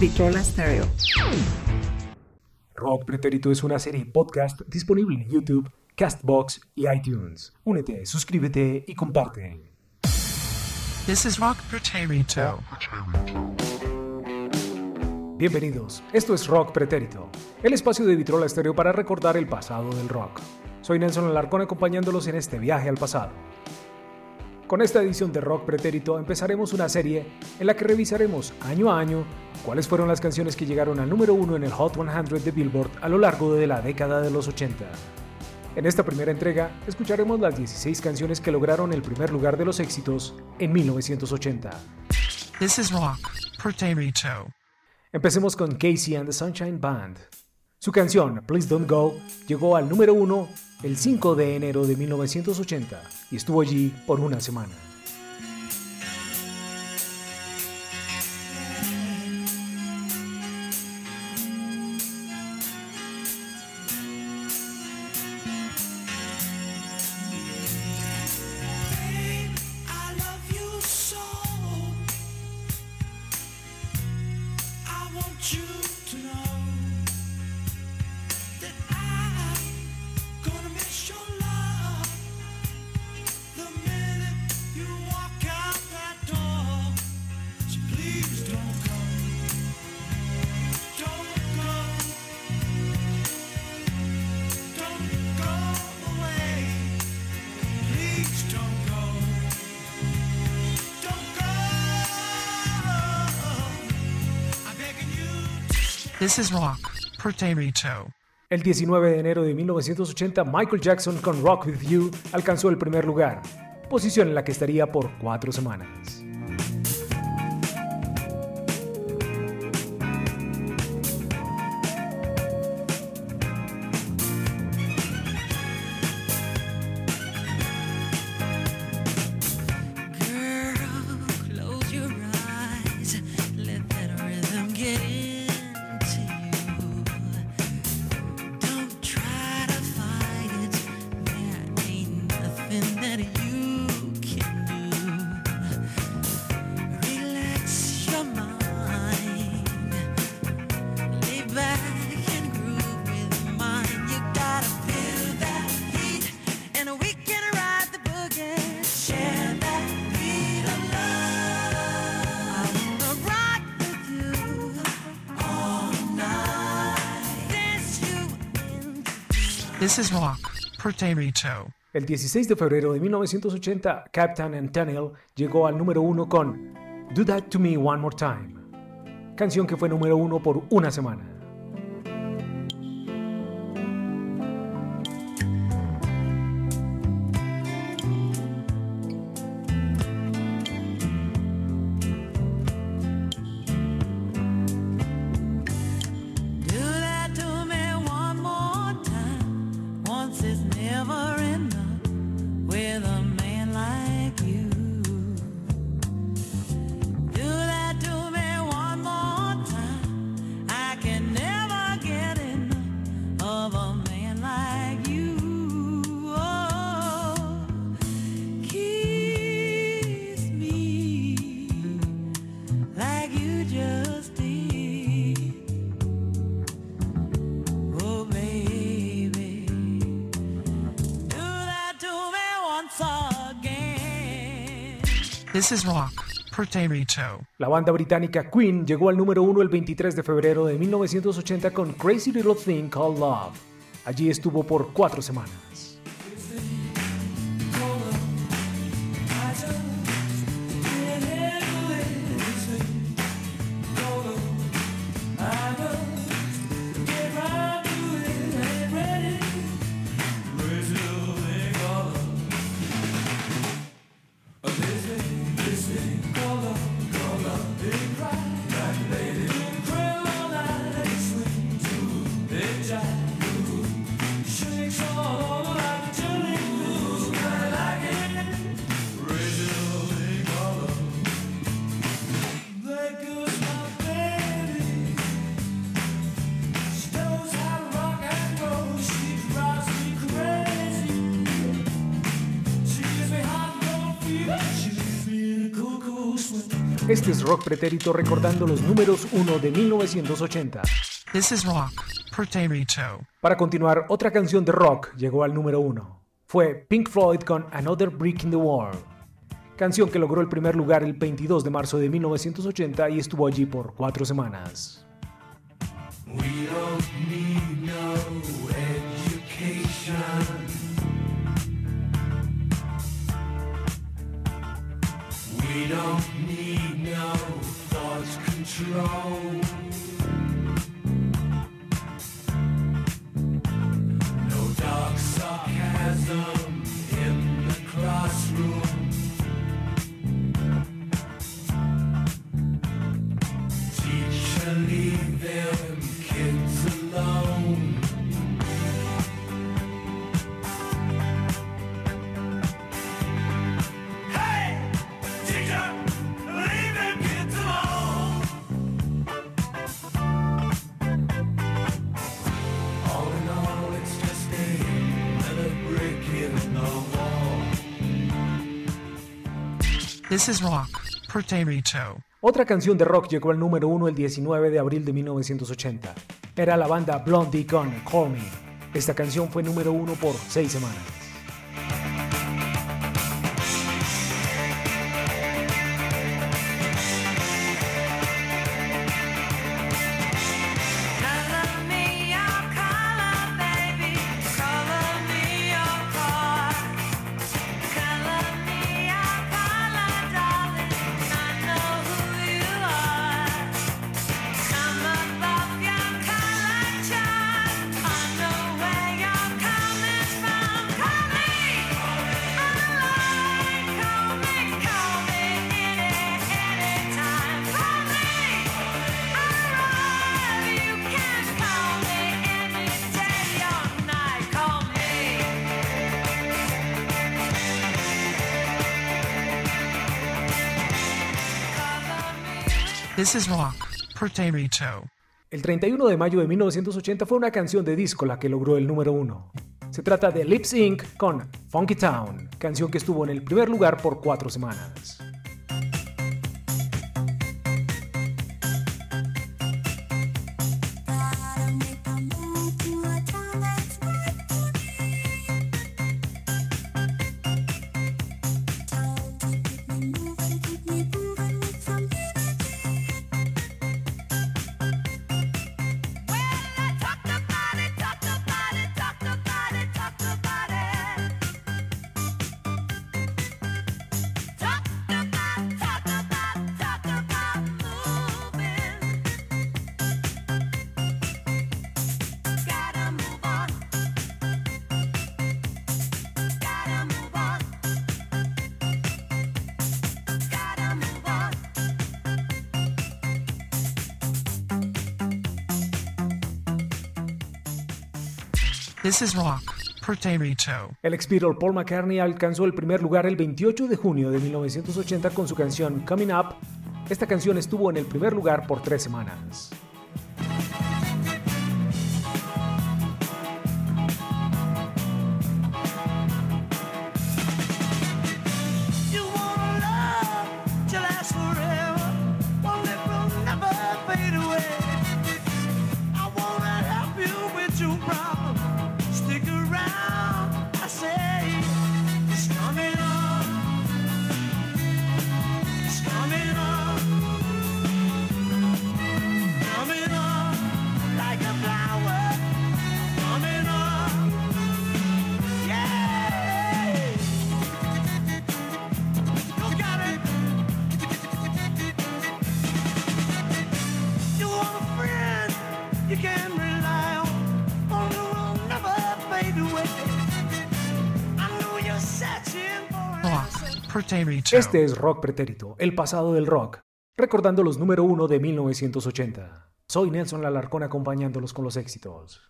Vitrola Stereo. Rock Pretérito es una serie podcast disponible en YouTube, Castbox y iTunes. Únete, suscríbete y comparte. This is Rock Pretérito. Bienvenidos, esto es Rock Pretérito, el espacio de Vitrola Estéreo para recordar el pasado del rock. Soy Nelson Alarcón acompañándolos en este viaje al pasado. Con esta edición de Rock Pretérito empezaremos una serie en la que revisaremos año a año cuáles fueron las canciones que llegaron al número uno en el Hot 100 de Billboard a lo largo de la década de los 80. En esta primera entrega escucharemos las 16 canciones que lograron el primer lugar de los éxitos en 1980. This is Rock Pretérito. Empecemos con Casey and the Sunshine Band. Su canción Please Don't Go llegó al número uno el 5 de enero de 1980 y estuvo allí por una semana. This is Rock. El 19 de enero de 1980, Michael Jackson con Rock With You alcanzó el primer lugar, posición en la que estaría por cuatro semanas. El 16 de febrero de 1980, Captain Tunnel llegó al número uno con Do That To Me One More Time, canción que fue número uno por una semana. La banda británica Queen llegó al número uno el 23 de febrero de 1980 con Crazy Little Thing Called Love. Allí estuvo por cuatro semanas. Este es Rock Pretérito recordando los números 1 de 1980. This is Rock Pretérito. Para continuar, otra canción de rock llegó al número 1. Fue Pink Floyd con Another Brick in the Wall. Canción que logró el primer lugar el 22 de marzo de 1980 y estuvo allí por cuatro semanas. We don't need no control. This is Rock. Otra canción de rock llegó al número 1 el 19 de abril de 1980. Era la banda Blondie con Call Me. Esta canción fue número 1 por seis semanas. This is Rock Pretérito. El 31 de mayo de 1980 fue una canción de disco la que logró el número 1. Se trata de Lip Sync con Funky Town, canción que estuvo en el primer lugar por cuatro semanas. This is Rock Pretérito. El ex Paul McCartney alcanzó el primer lugar el 28 de junio de 1980 con su canción Coming Up. Esta canción estuvo en el primer lugar por tres semanas. Este es Rock Pretérito, el pasado del rock, recordando los número 1 de 1980. Soy Nelson Alarcón acompañándolos con los éxitos.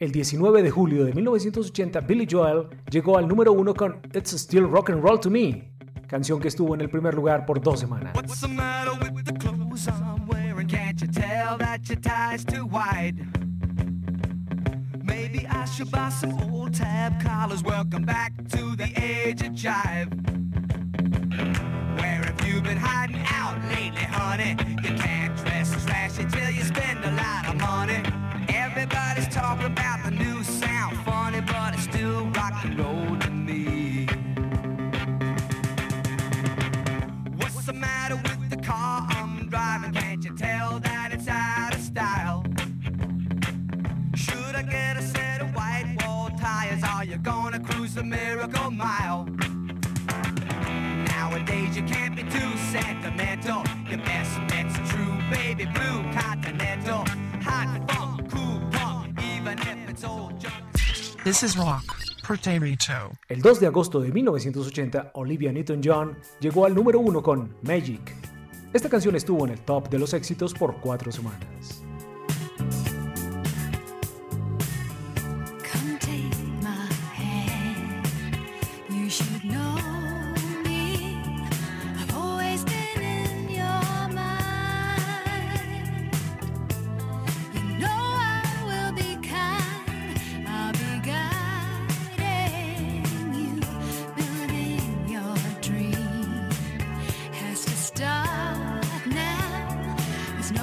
El 19 de julio de 1980, Billy Joel llegó al número 1 con It's Still Rock and Roll to Me, canción que estuvo en el primer lugar por dos semanas. What's the matter with the clothes I'm wearing? Can't you tell that your tie's too wide? Maybe I should buy some old tab collars. Welcome back to the age of jive. Hiding This is rock. El 2 de agosto de 1980, Olivia Newton-John llegó al número 1 con Magic. Esta canción estuvo en el top de los éxitos por cuatro semanas.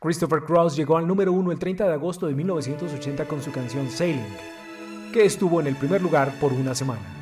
Christopher Cross llegó al número 1 el 30 de agosto de 1980 con su canción Sailing, que estuvo en el primer lugar por una semana.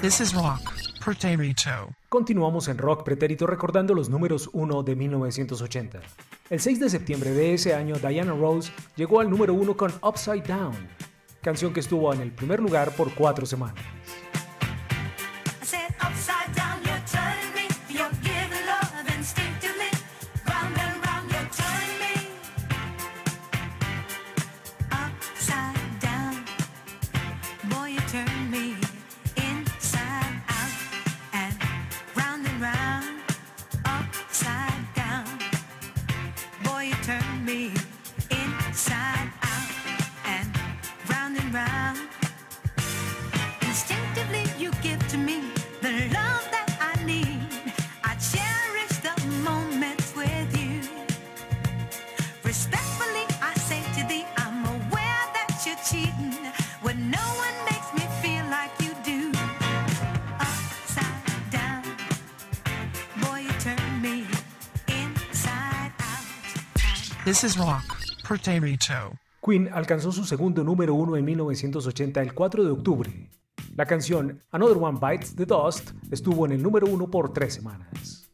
This is rock. Potato. Continuamos en Rock Pretérito recordando los números 1 de 1980. El 6 de septiembre de ese año, Diana Rose llegó al número 1 con Upside Down, canción que estuvo en el primer lugar por cuatro semanas. This is rock. Queen alcanzó su segundo número 1 en 1980 el 4 de octubre. La canción Another One Bites the Dust estuvo en el número 1 por tres semanas.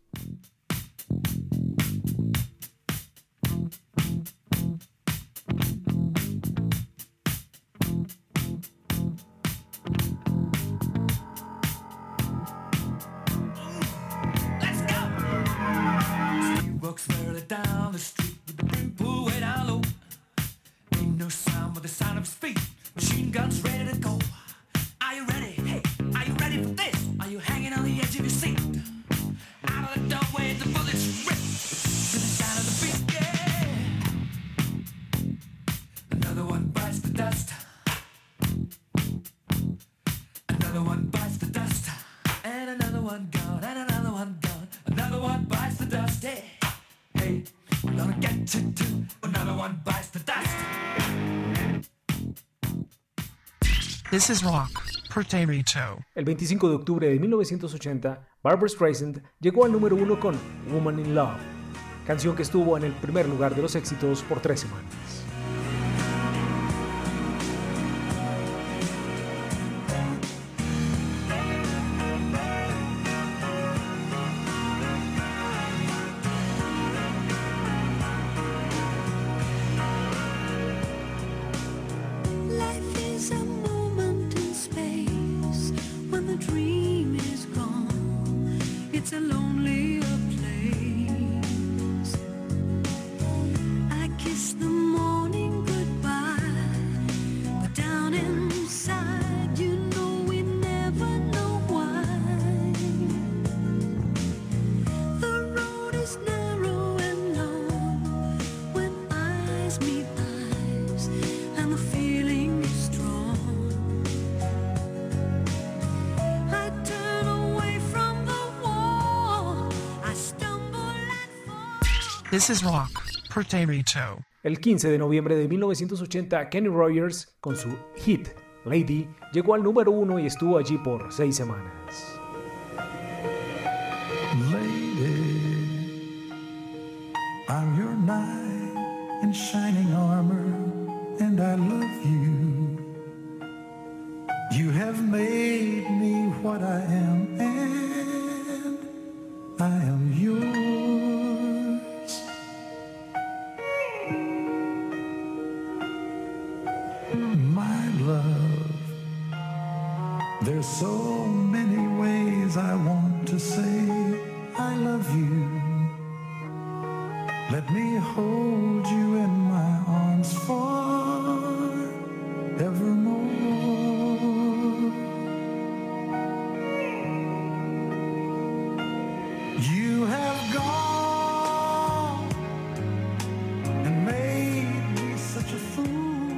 Down the street the sound of feet. Machine guns ready to go. Are you ready? Hey, are you ready for this? Are you hanging on the edge of your seat? Out of the doorway, the bullets rip to the sound of the beat. Yeah. Another one bites the dust. Another one bites the dust. And another one gone, and another one gone. Another one bites the dust. Hey, hey, we're gonna get you too. Another one bites the dust. This is rock. El 25 de octubre de 1980, Barbara Streisand llegó al número 1 con Woman in Love, canción que estuvo en el primer lugar de los éxitos por tres semanas. This is rock. Potato. El 15 de noviembre de 1980, Kenny Rogers, con su hit Lady, llegó al número uno y estuvo allí por seis semanas. Lady, I'm your knight in shining armor, and I love you. You have made me what I am, there's so many ways I want to say I love you. Let me hold you in my arms forevermore. You have gone and made me such a fool.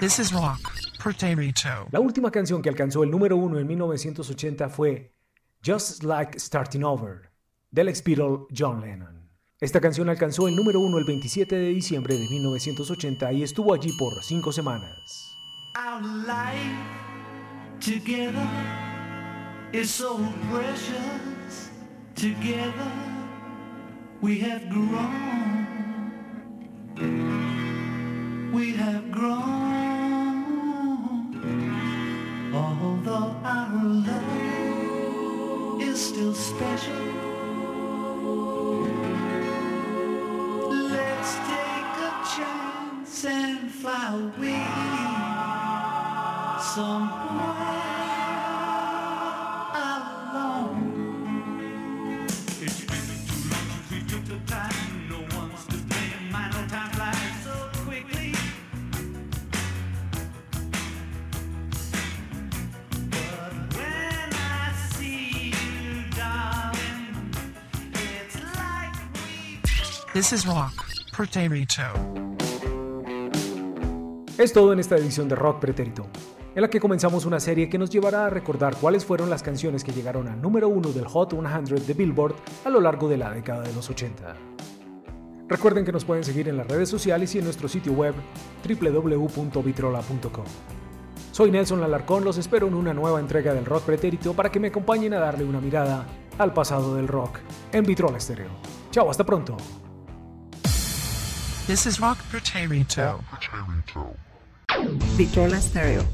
This is rock. La última canción que alcanzó el número uno en 1980 fue Just Like Starting Over, del ex John Lennon. Esta canción alcanzó el número uno el 27 de diciembre de 1980 y estuvo allí por cinco semanas. Our life together is so precious. Together we have grown. We have grown. Our love is still special. Let's take a chance and fly away somewhere This is rock. Potato. Es todo en esta edición de Rock Pretérito, en la que comenzamos una serie que nos llevará a recordar cuáles fueron las canciones que llegaron al número uno del Hot 100 de Billboard a lo largo de la década de los 80. Recuerden que nos pueden seguir en las redes sociales y en nuestro sitio web www.vitrola.com. Soy Nelson Alarcón, los espero en una nueva entrega del Rock Pretérito para que me acompañen a darle una mirada al pasado del rock en Vitrola Estéreo. Chao, hasta pronto. This is rock. Potato. Vitrola Stereo.